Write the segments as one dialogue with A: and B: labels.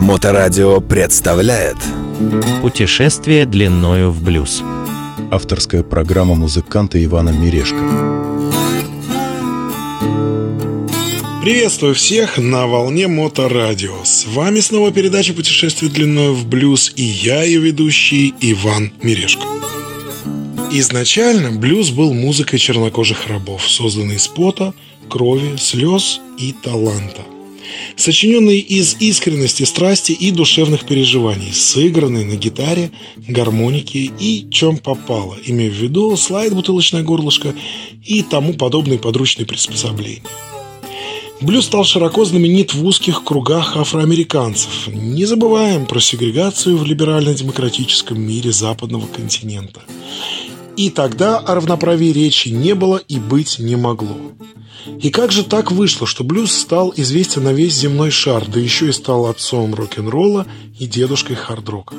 A: Моторадио представляет
B: Путешествие длиною в блюз.
C: Авторская программа музыканта Ивана Мирешко.
D: Приветствую всех на волне Моторадио. С вами снова передача «Путешествие длиною в блюз» и я, ее ведущий Иван Мирешко. Изначально блюз был музыкой чернокожих рабов, созданной из пота, крови, слез и таланта. Сочиненный из искренности, страсти и душевных переживаний, сыгранный на гитаре, гармонике и чем попало, имея в виду слайд, бутылочное горлышко и тому подобные подручные приспособления. Блюз стал широко знаменит в узких кругах афроамериканцев. Не забываем про сегрегацию в либерально-демократическом мире западного континента. И тогда о равноправии речи не было и быть не могло. И как же так вышло, что блюз стал известен на весь земной шар, да еще и стал отцом рок-н-ролла и дедушкой хард-рока?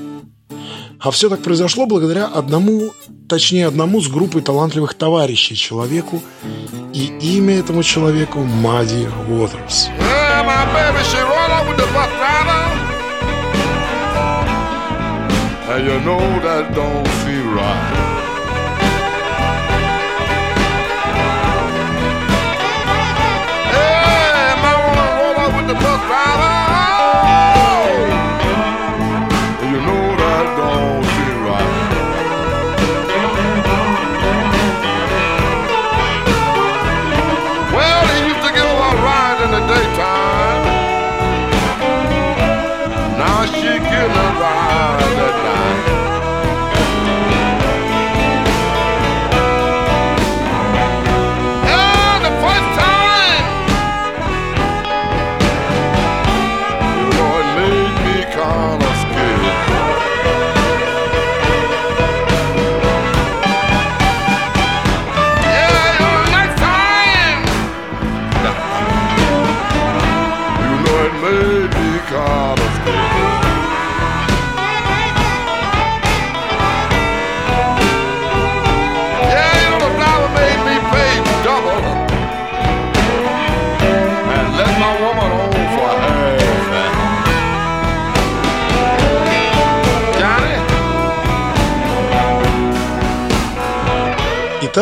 D: А все так произошло благодаря одному, точнее одному с группой талантливых товарищей человеку, и имя этому человеку Мадди Уотерс.
E: And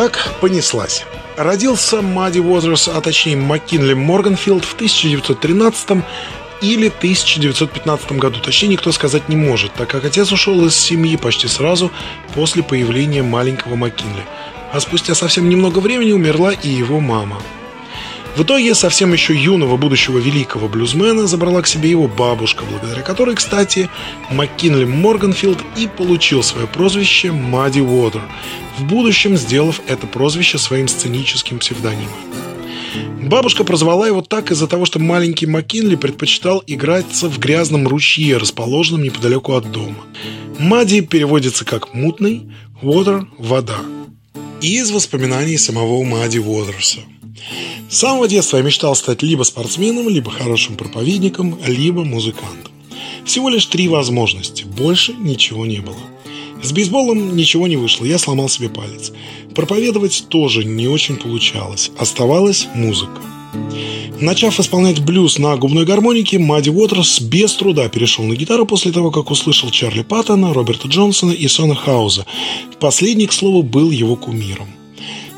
D: Итак, понеслась. Родился Мадди Уотерс, а точнее Маккинли Морганфилд в 1913 или 1915 году. Точнее, никто сказать не может, так как отец ушел из семьи почти сразу после появления маленького Маккинли. А спустя совсем немного времени умерла и его мама. В итоге совсем еще юного будущего великого блюзмена забрала к себе его бабушка, благодаря которой, кстати, Маккинли Морганфилд и получил свое прозвище Мадди Уотер, в будущем сделав это прозвище своим сценическим псевдонимом. Бабушка прозвала его так из-за того, что маленький Маккинли предпочитал играться в грязном ручье, расположенном неподалеку от дома. Мадди переводится как «мутный», «water» – «вода». И из воспоминаний самого Мадди Уотерса. С самого детства я мечтал стать либо спортсменом, либо хорошим проповедником, либо музыкантом. Всего лишь три возможности, больше ничего не было. С бейсболом ничего не вышло, я сломал себе палец. Проповедовать тоже не очень получалось, оставалась музыка. Начав исполнять блюз на губной гармонике, Мадди Уотерс без труда перешел на гитару после того, как услышал Чарли Паттона, Роберта Джонсона и Сона Хауза. Последний, к слову, был его кумиром.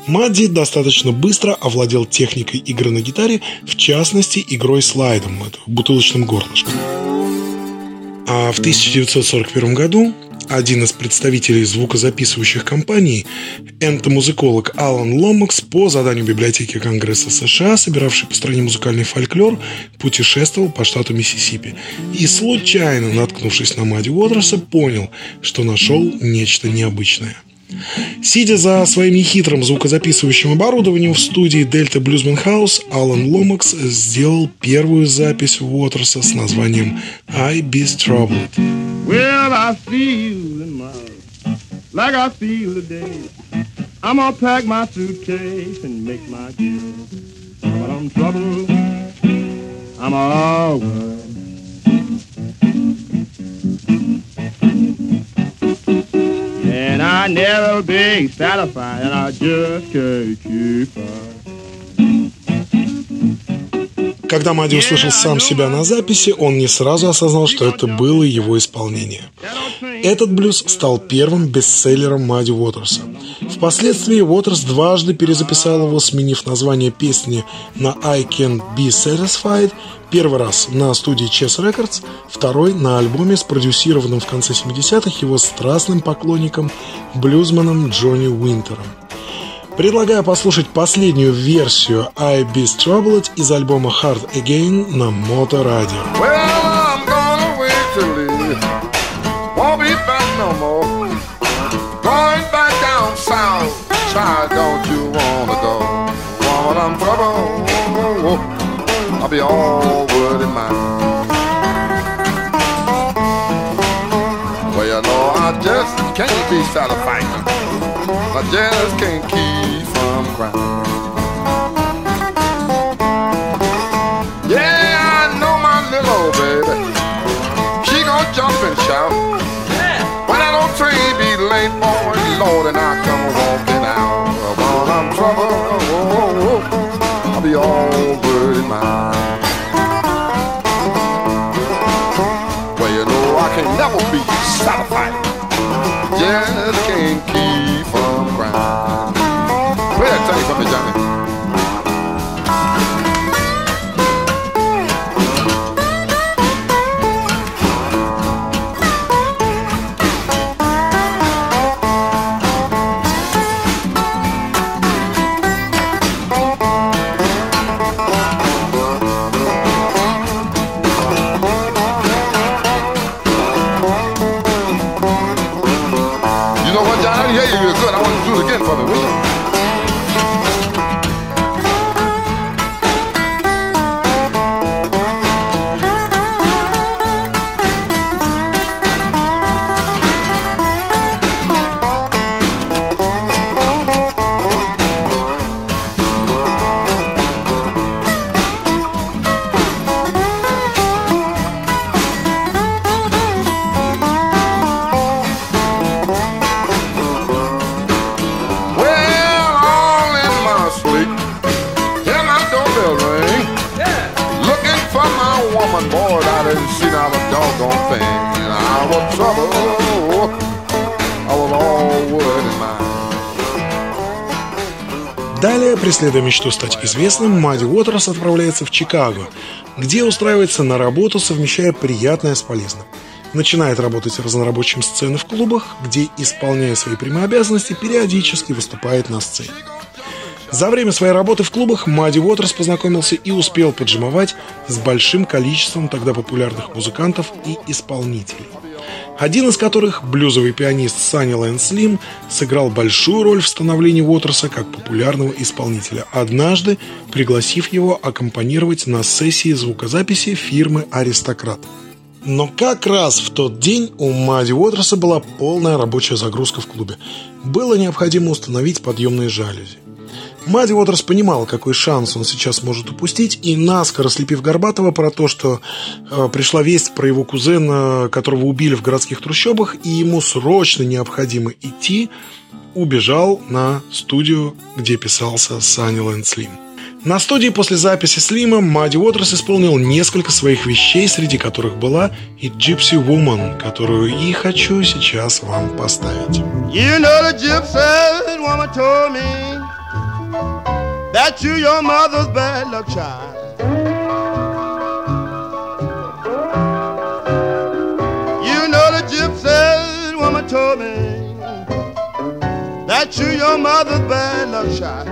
D: Мадди достаточно быстро овладел техникой игры на гитаре, в частности, игрой слайдом, бутылочным горлышком. А в 1941 году один из представителей звукозаписывающих компаний, энтомузыколог Алан Ломакс по заданию библиотеки Конгресса США, собиравший по стране музыкальный фольклор, путешествовал по штату Миссисипи и, случайно наткнувшись на Мадди Уотерса, понял, что нашел нечто необычное. Сидя за своим нехитрым звукозаписывающим оборудованием в студии Delta Bluesman House, Алан Ломакс сделал первую запись Уотерса с названием «I Be Troubled».
E: Well, I feel my like I feel today. I'm gonna pack my suitcase and make my get. But I'm troubled. I'm all worried. And I never be satisfied, and I just can't keep.
D: Когда Мади услышал сам себя на записи, он не сразу осознал, что это было его исполнение. Этот блюз стал первым бестселлером Мади Уотерса. Впоследствии Уотерс дважды перезаписал его, сменив название песни на «I Can't Be Satisfied», Первый раз на студии Chess Records, второй на альбоме, спродюсированном в конце 70-х его страстным поклонником, блюзманом Джонни Уинтером. Предлагаю послушать последнюю версию I Be Troubled из альбома Hard Again на Моторадио.
A: I'll be all wood in mine. Well, you know, I just can't be satisfied. I just can't keep from crying. Yeah, I know my little old baby. She gon' jump and shout. Yeah. When that old train be late, boy, Lord, and I
D: преследуя мечту стать известным, Мадди Уотерс отправляется в Чикаго, где устраивается на работу, совмещая приятное с полезным. Начинает работать разнорабочим сцены в клубах, где, исполняя свои прямые обязанности, периодически выступает на сцене. За время своей работы в клубах Мадди Уотерс познакомился и успел поджимовать с большим количеством тогда популярных музыкантов и исполнителей. Один из которых, блюзовый пианист Санни Лэн Слим, сыграл большую роль в становлении Уотерса как популярного исполнителя, однажды пригласив его аккомпанировать на сессии звукозаписи фирмы «Аристократ». Но как раз в тот день у Мадди Уотерса была полная рабочая загрузка в клубе. Было необходимо установить подъемные жалюзи. Мадди Уотерс понимал, какой шанс он сейчас может упустить, и наскоро слепив Горбатова про то, что э, пришла весть про его кузена, которого убили в городских трущобах, и ему срочно необходимо идти, убежал на студию, где писался Санни Слим. На студии после записи Слима Мадди Уотерс исполнил несколько своих вещей, среди которых была и «Gypsy Woman», которую и хочу сейчас вам поставить.
E: You know the gypsy woman told me that you your mother's bad luck child. You know the gypsy woman told me that you your mother's bad luck child.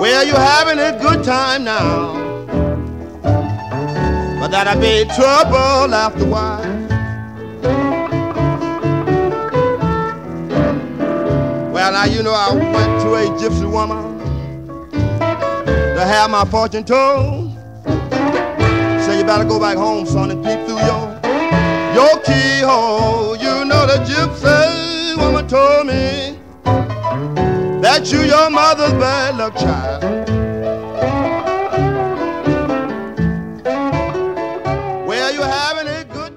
E: Well, you're having a good time now, but that'll be trouble after a while. Well, now you know I went to a gypsy woman to have my fortune told. Say you better go back home, son, and peep through your your keyhole. You know the gypsy woman told me that you your mother's bad luck child.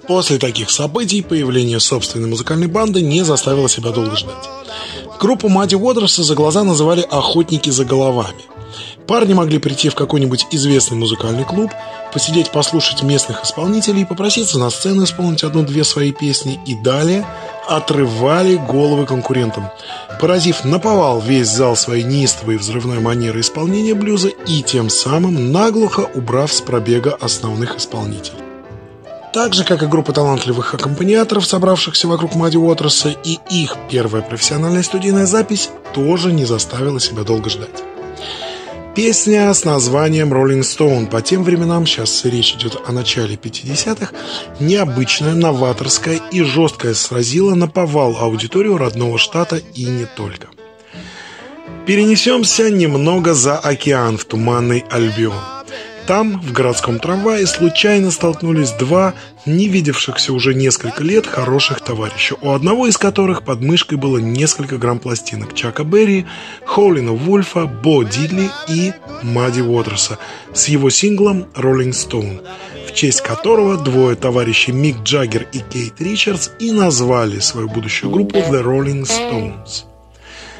D: После таких событий появление собственной музыкальной банды не заставило себя долго ждать. Группу Мадди Уотерса за глаза называли «охотники за головами». Парни могли прийти в какой-нибудь известный музыкальный клуб, посидеть послушать местных исполнителей, попроситься на сцену исполнить одну-две свои песни и далее отрывали головы конкурентам, поразив наповал весь зал своей неистовой взрывной манеры исполнения блюза и тем самым наглухо убрав с пробега основных исполнителей. Так же, как и группа талантливых аккомпаниаторов, собравшихся вокруг Мадди Уотерса, и их первая профессиональная студийная запись тоже не заставила себя долго ждать. Песня с названием «Rolling Stone» по тем временам, сейчас речь идет о начале 50-х, необычная, новаторская и жесткая сразила на повал аудиторию родного штата и не только. Перенесемся немного за океан в туманный Альбион. Там, в городском трамвае, случайно столкнулись два не видевшихся уже несколько лет хороших товарища, у одного из которых под мышкой было несколько грамм пластинок Чака Берри, Хоулина Вульфа, Бо Дидли и Мадди Уотерса с его синглом «Rolling Stone», в честь которого двое товарищей Мик Джаггер и Кейт Ричардс и назвали свою будущую группу The Rolling Stones.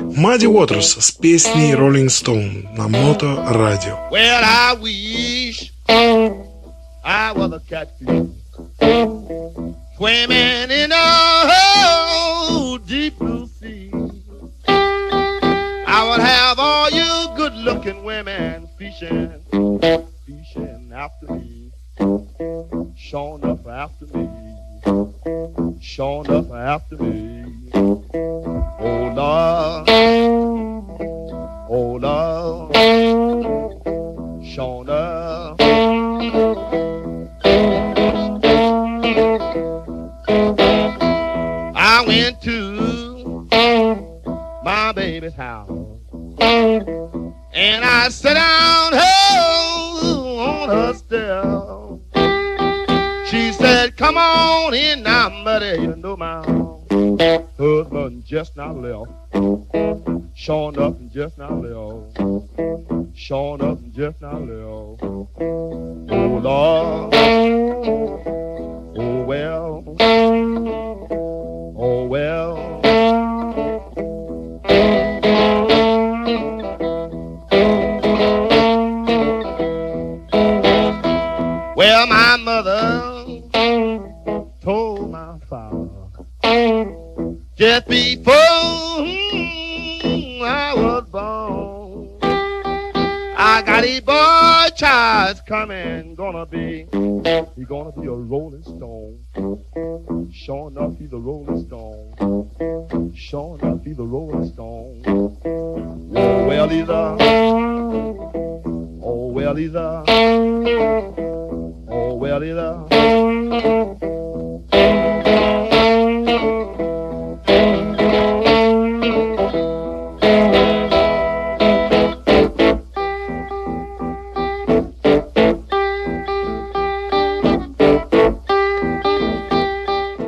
D: Мадди Уотерс с песней Rolling Stone на Мото Радио.
E: Well, I wish I was a catfish swimming in a oh, deep blue sea. I would have all you good-looking women fishing, fishing after me, showing up after me, showing up after me. Oh Lord, Baby's house and I sat down on her step. She said, Come on in now, buddy, you know my husband just not left. Showing up and just not left. Showing up and just not left. Oh Lord. Stone. Sure enough, he's a rolling stone. Sure enough, he's a rolling stone. Oh, well, he's a, oh, well, he's a,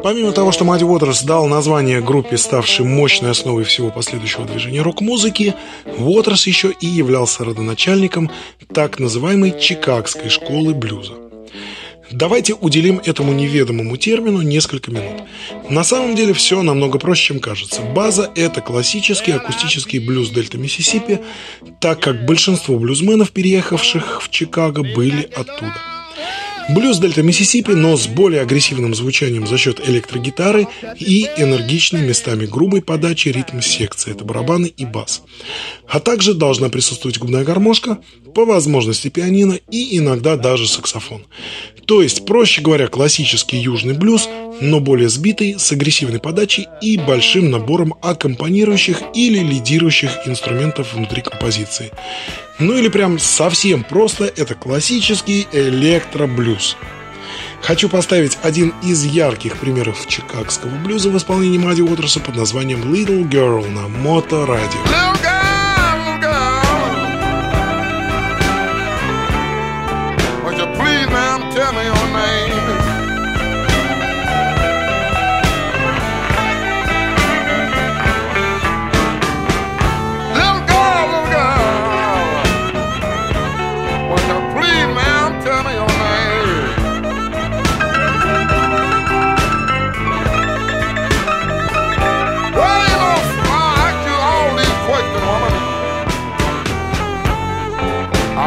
D: Помимо того, что Мадди Уотерс дал название группе, ставшей мощной основой всего последующего движения рок-музыки, Уотерс еще и являлся родоначальником так называемой Чикагской школы блюза. Давайте уделим этому неведомому термину несколько минут. На самом деле все намного проще, чем кажется. База – это классический акустический блюз Дельта Миссисипи, так как большинство блюзменов, переехавших в Чикаго, были оттуда. Блюз Дельта Миссисипи, но с более агрессивным звучанием за счет электрогитары и энергичной местами грубой подачи ритм-секции, это барабаны и бас. А также должна присутствовать губная гармошка, по возможности пианино и иногда даже саксофон. То есть, проще говоря, классический южный блюз, но более сбитый, с агрессивной подачей и большим набором аккомпанирующих или лидирующих инструментов внутри композиции. Ну или прям совсем просто, это классический электроблюз. Хочу поставить один из ярких примеров чикагского блюза в исполнении Мадди Уотерса под названием Little Girl на Мото Радио.
A: Little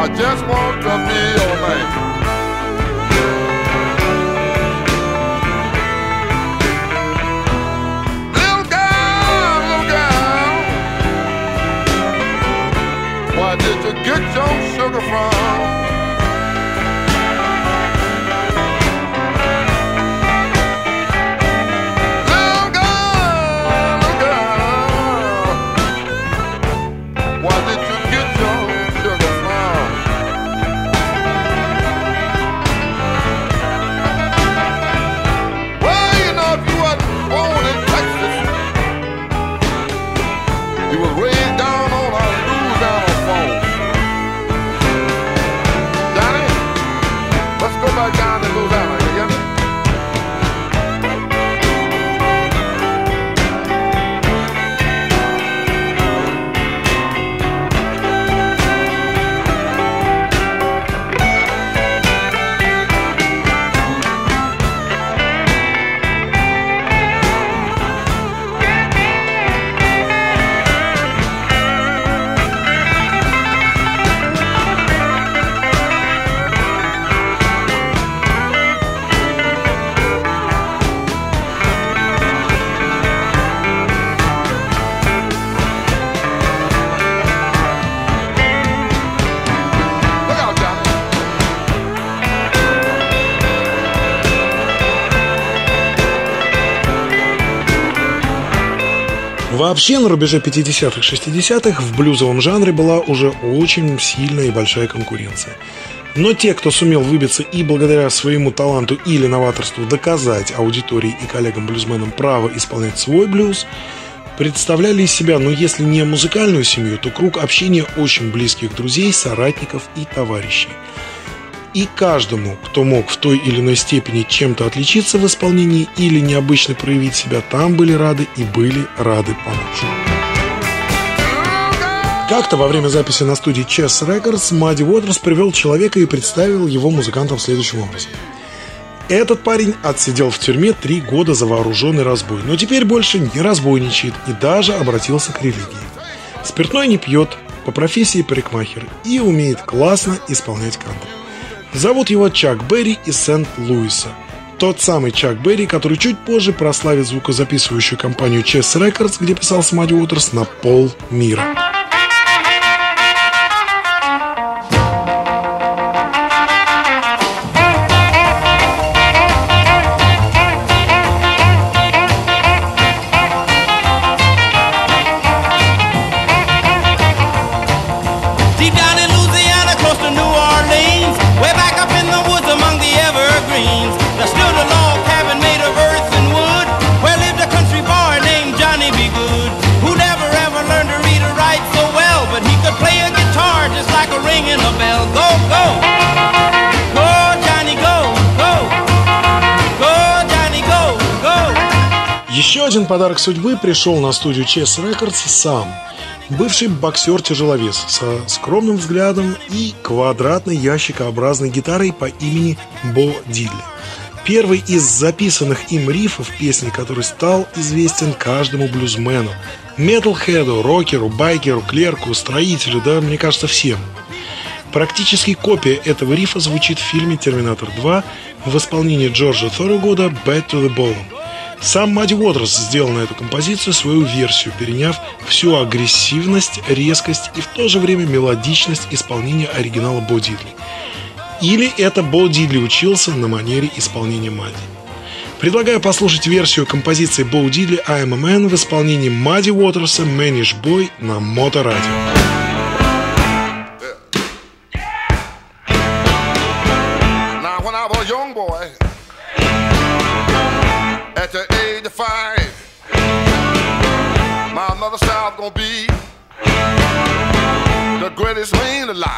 A: I just want to be
D: Вообще, на рубеже 50-х, 60-х в блюзовом жанре была уже очень сильная и большая конкуренция. Но те, кто сумел выбиться и благодаря своему таланту или новаторству доказать аудитории и коллегам-блюзменам право исполнять свой блюз, представляли из себя, ну если не музыкальную семью, то круг общения очень близких друзей, соратников и товарищей. И каждому, кто мог в той или иной степени чем-то отличиться в исполнении или необычно проявить себя, там были рады и были рады помочь. Как-то во время записи на студии Chess Records Мадди Уотерс привел человека и представил его музыкантам следующим образом. Этот парень отсидел в тюрьме три года за вооруженный разбой, но теперь больше не разбойничает и даже обратился к религии. Спиртной не пьет, по профессии парикмахер и умеет классно исполнять кантри. Зовут его Чак Берри из Сент-Луиса. Тот самый Чак Берри, который чуть позже прославит звукозаписывающую компанию Chess Records, где писался Мадди Уотерс на пол мира. Еще один подарок судьбы пришел на студию Chess Records сам. Бывший боксер-тяжеловес со скромным взглядом и квадратной ящикообразной гитарой по имени Бо Дидли. Первый из записанных им рифов песни, который стал известен каждому блюзмену. Металхеду, рокеру, байкеру, клерку, строителю, да, мне кажется, всем. Практически копия этого рифа звучит в фильме «Терминатор 2» в исполнении Джорджа Thorogood «Bad to the Bone». Сам Мадди Уотерс сделал на эту композицию свою версию, переняв всю агрессивность, резкость и в то же время мелодичность исполнения оригинала Бо Дидли. Или это Бо Дидли учился на манере исполнения Мадди. Предлагаю послушать версию композиции Бо Дидли «I'm a Man» в исполнении Мадди Уотерса «Manish Boy» на Моторадио.
A: Be the greatest man alive.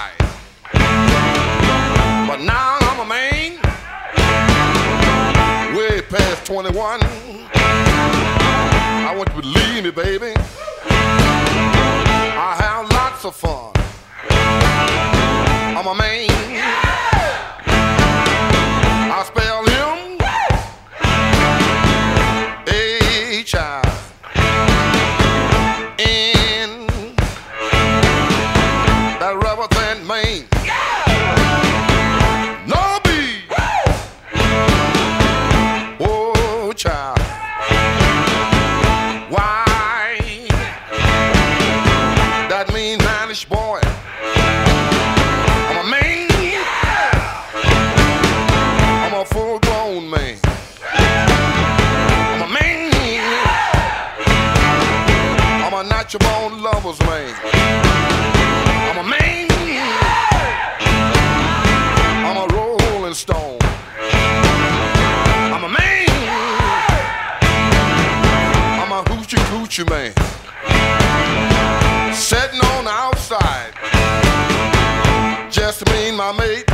A: My mate.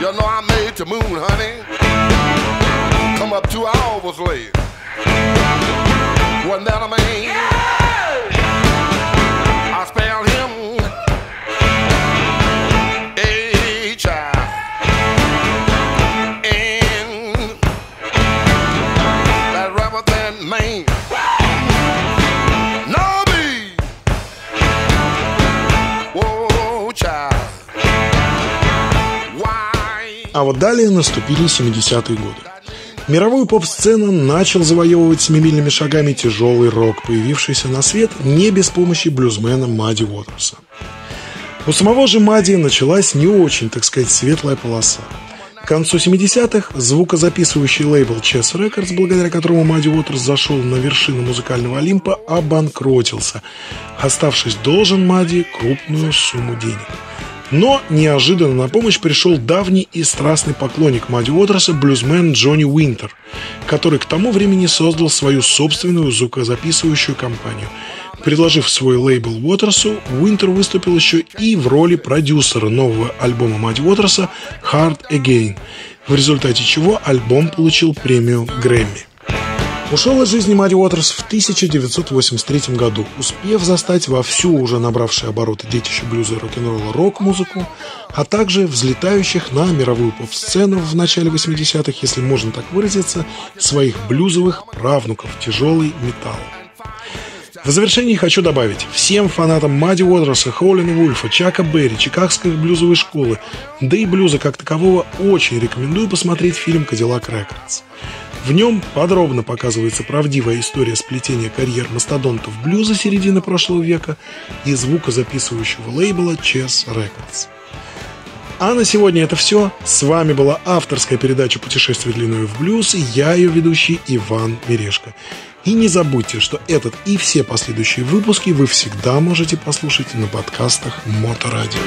A: You know I made the moon, honey. Come up two hours late. Wasn't that a man? I spelled him
D: А вот далее наступили 70-е годы. Мировую поп-сцену начал завоевывать семимильными шагами тяжелый рок, появившийся на свет не без помощи блюзмена Мадди Уотерса. У самого же Мадди началась не очень, так сказать, светлая полоса. К концу 70-х звукозаписывающий лейбл Chess Records, благодаря которому Мадди Уотерс зашел на вершину музыкального Олимпа, обанкротился, оставшись должен Мадди крупную сумму денег. Но неожиданно на помощь пришел давний и страстный поклонник Мадди Уотерса блюзмен Джонни Уинтер, который к тому времени создал свою собственную звукозаписывающую компанию. Предложив свой лейбл Уотерсу, Уинтер выступил еще и в роли продюсера нового альбома Мадди Уотерса «Hard Again», в результате чего альбом получил премию Грэмми. Ушел из жизни Мадди Уотерс в 1983 году, успев застать вовсю уже набравшие обороты детище блюза и рок-н-ролла рок-музыку, а также взлетающих на мировую поп-сцену в начале 80-х, если можно так выразиться, своих блюзовых правнуков тяжелый металл. В завершении хочу добавить, всем фанатам Мадди Уотерса, Хоулина Вульфа, Чака Берри, Чикагской блюзовой школы, да и блюза как такового очень рекомендую посмотреть фильм «Кадиллак Рекордс». В нем подробно показывается правдивая история сплетения карьер мастодонтов блюза середины прошлого века и звукозаписывающего лейбла Chess Records. А на сегодня это все. С вами была авторская передача «Путешествие длиною в блюз» и я, ее ведущий Иван Мерешко. И не забудьте, что этот и все последующие выпуски вы всегда можете послушать на подкастах Моторадио.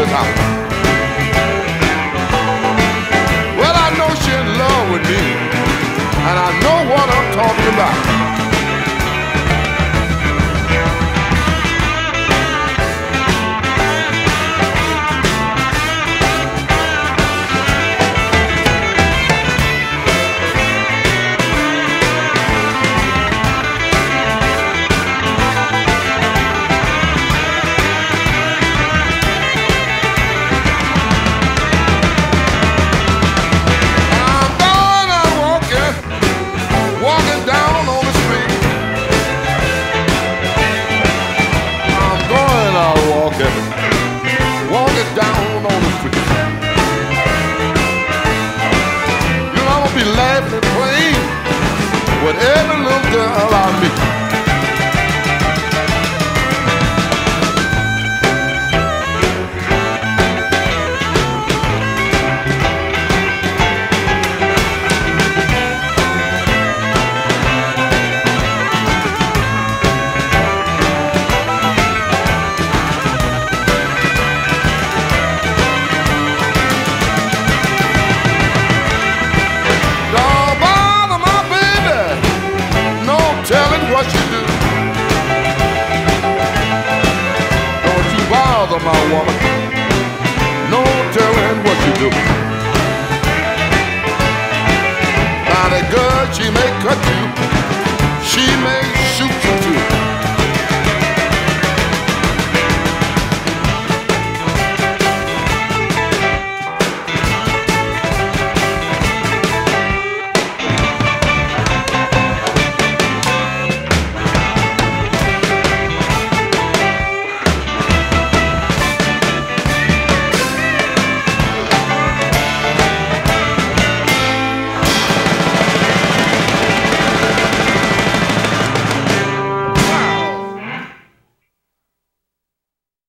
A: My house. Well, I know she's in love with me, and I know what I'm talking about. My woman. No telling what you do.